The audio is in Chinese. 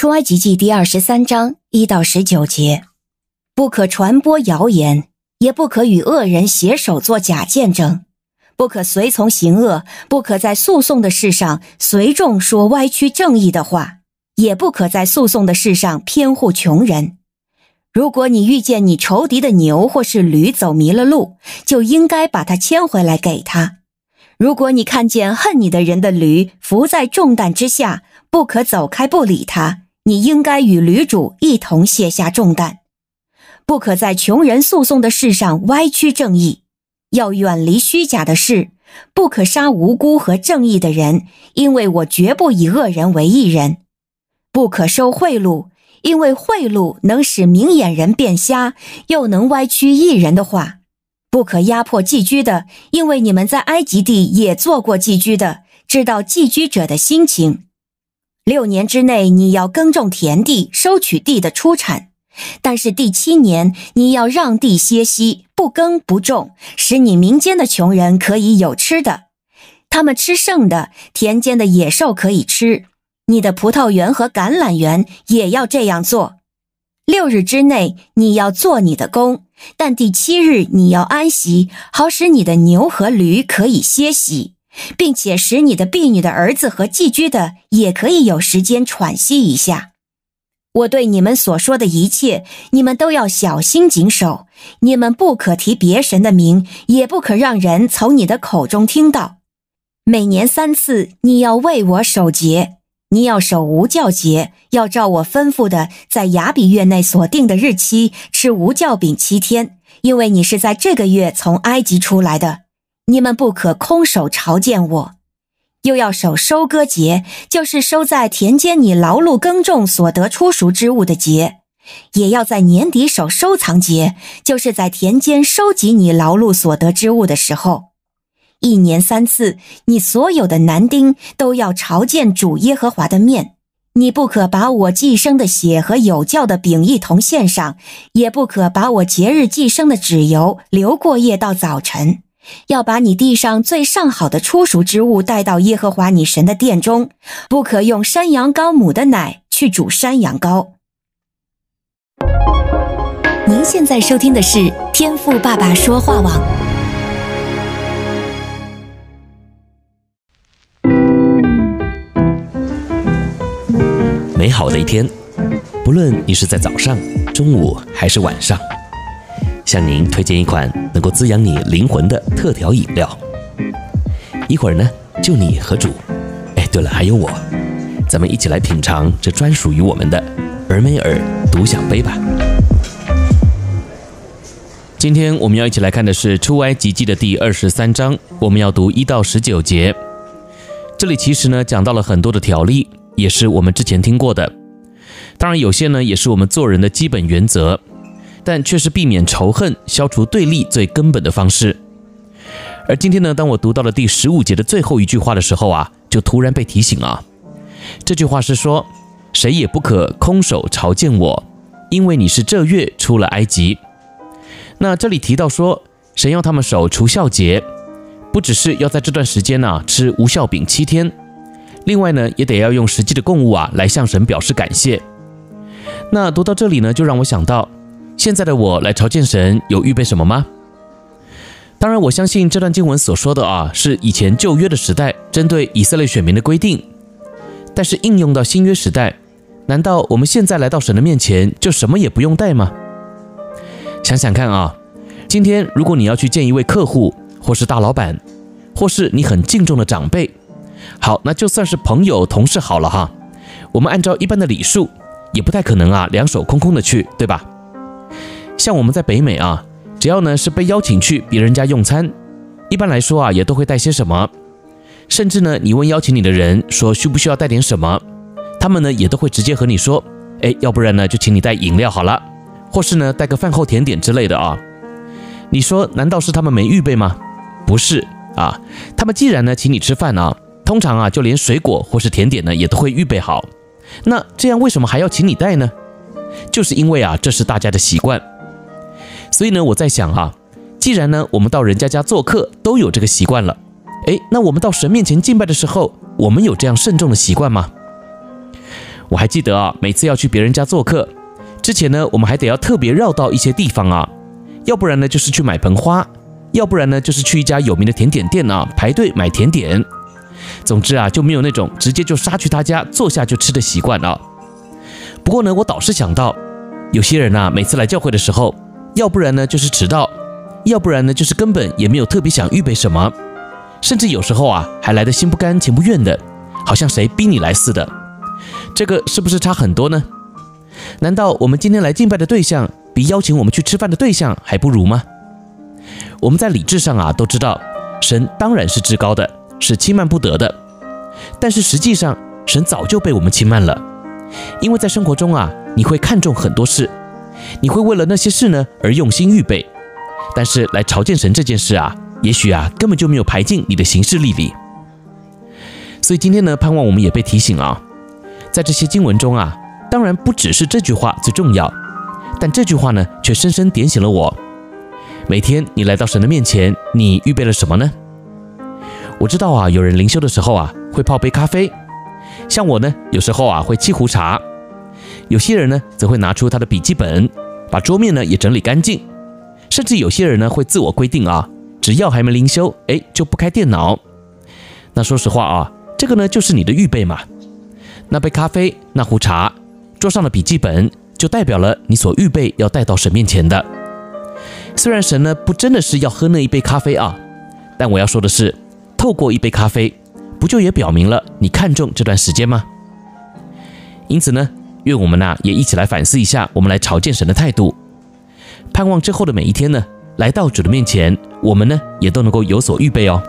出埃及记第二十三章一到十九节，不可传播谣言，也不可与恶人携手作假见证，不可随从行恶，不可在诉讼的事上随众说歪曲正义的话，也不可在诉讼的事上偏护穷人。如果你遇见你仇敌的牛或是驴走迷了路，就应该把它牵回来给他。如果你看见恨你的人的驴伏在重担之下，不可走开不理他，你应该与驴主一同卸下重担。不可在穷人诉讼的事上歪曲正义，要远离虚假的事，不可杀无辜和正义的人，因为我绝不以恶人为义人。不可收贿赂。因为贿赂能使明眼人变瞎，又能歪曲义人的话，不可压迫寄居的，因为你们在埃及地也做过寄居的，知道寄居者的心情。六年之内你要耕种田地，收取地的出产，但是第七年你要让地歇息，不耕不种，使你民间的穷人可以有吃的，他们吃剩的，田间的野兽可以吃。你的葡萄园和橄榄园也要这样做。六日之内你要做你的工，但第七日你要安息，好使你的牛和驴可以歇息，并且使你的婢女的儿子和寄居的也可以有时间喘息一下。我对你们所说的一切，你们都要小心谨守。你们不可提别神的名，也不可让人从你的口中听到。每年三次，你要为我守节。你要守无酵节，要照我吩咐的，在亚比月内所定的日期吃无酵饼七天，因为你是在这个月从埃及出来的。你们不可空手朝见我。又要守收割节，就是收在田间你劳碌耕种所得出熟之物的节；也要在年底守收藏节，就是在田间收集你劳碌所得之物的时候。一年三次，你所有的男丁都要朝见主耶和华的面。你不可把我祭生的血和有酵的饼一同献上，也不可把我节日祭生的脂油留过夜到早晨。要把你地上最上好的初熟之物带到耶和华你神的殿中，不可用山羊羔母的奶去煮山羊羔。您现在收听的是天赋爸爸说话网。美好的一天，不论你是在早上、中午还是晚上，向您推荐一款能够滋养你灵魂的特调饮料。一会儿呢，就你和主，哎，对了，还有我，咱们一起来品尝这专属于我们的尔梅尔独享杯吧。今天我们要一起来看的是出埃及记的第二十三章，我们要读一到十九节。这里其实呢，讲到了很多的条例。也是我们之前听过的，当然有些呢也是我们做人的基本原则，但却是避免仇恨、消除对立最根本的方式。而今天呢，当我读到了第十五节的最后一句话的时候啊，就突然被提醒啊，这句话是说，谁也不可空手朝见我，因为你是这月出了埃及。那这里提到说，神要他们守除酵节，不只是要在这段时间呢、吃无酵饼七天。另外呢，也得要用实际的供物啊来向神表示感谢。那读到这里呢，就让我想到，现在的我来朝见神有预备什么吗？当然，我相信这段经文所说的啊，是以前旧约的时代针对以色列选民的规定。但是应用到新约时代，难道我们现在来到神的面前就什么也不用带吗？想想看啊，今天如果你要去见一位客户，或是大老板，或是你很敬重的长辈。好，那就算是朋友、同事好了哈。我们按照一般的礼数，也不太可能啊，两手空空的去，对吧？像我们在北美啊，只要呢是被邀请去别人家用餐，一般来说啊，也都会带些什么。甚至呢，你问邀请你的人说需不需要带点什么，他们呢也都会直接和你说，哎，要不然呢就请你带饮料好了，或是呢带个饭后甜点之类的啊。你说难道是他们没预备吗？不是啊，他们既然呢请你吃饭啊。通常啊，就连水果或是甜点呢，也都会预备好。那这样为什么还要请你带呢？就是因为啊，这是大家的习惯。所以呢，我在想啊，既然呢，我们到人家家做客都有这个习惯了，诶，那我们到神面前敬拜的时候，我们有这样慎重的习惯吗？我还记得啊，每次要去别人家做客之前呢，我们还得要特别绕到一些地方啊，要不然呢就是去买盆花，要不然呢就是去一家有名的甜点店啊排队买甜点。总之啊，就没有那种直接就杀去他家坐下就吃的习惯啊。不过呢，我倒是想到，有些人啊，每次来教会的时候，要不然呢就是迟到，要不然呢就是根本也没有特别想预备什么，甚至有时候啊还来得心不甘情不愿的，好像谁逼你来似的。这个是不是差很多呢？难道我们今天来敬拜的对象比邀请我们去吃饭的对象还不如吗？我们在理智上啊都知道，神当然是至高的，是轻慢不得的。但是实际上，神早就被我们轻慢了，因为在生活中啊，你会看重很多事，你会为了那些事呢而用心预备。但是来朝见神这件事啊，也许啊根本就没有排进你的行事历里。所以今天呢，盼望我们也被提醒啊。在这些经文中啊，当然不只是这句话最重要，但这句话呢，却深深点醒了我。每天你来到神的面前，你预备了什么呢？我知道啊，有人灵修的时候啊，会泡杯咖啡，像我呢，有时候啊会沏壶茶。有些人呢，则会拿出他的笔记本，把桌面呢也整理干净。甚至有些人呢，会自我规定啊，只要还没灵修，哎，就不开电脑。那说实话啊，这个呢，就是你的预备嘛。那杯咖啡，那壶茶，桌上的笔记本，就代表了你所预备要带到神面前的。虽然神呢不真的是要喝那一杯咖啡啊，但我要说的是，透过一杯咖啡，不就也表明了你看重这段时间吗？因此呢，愿我们呐也一起来反思一下，我们来朝见神的态度，盼望之后的每一天呢，来到主的面前，我们呢也都能够有所预备哦。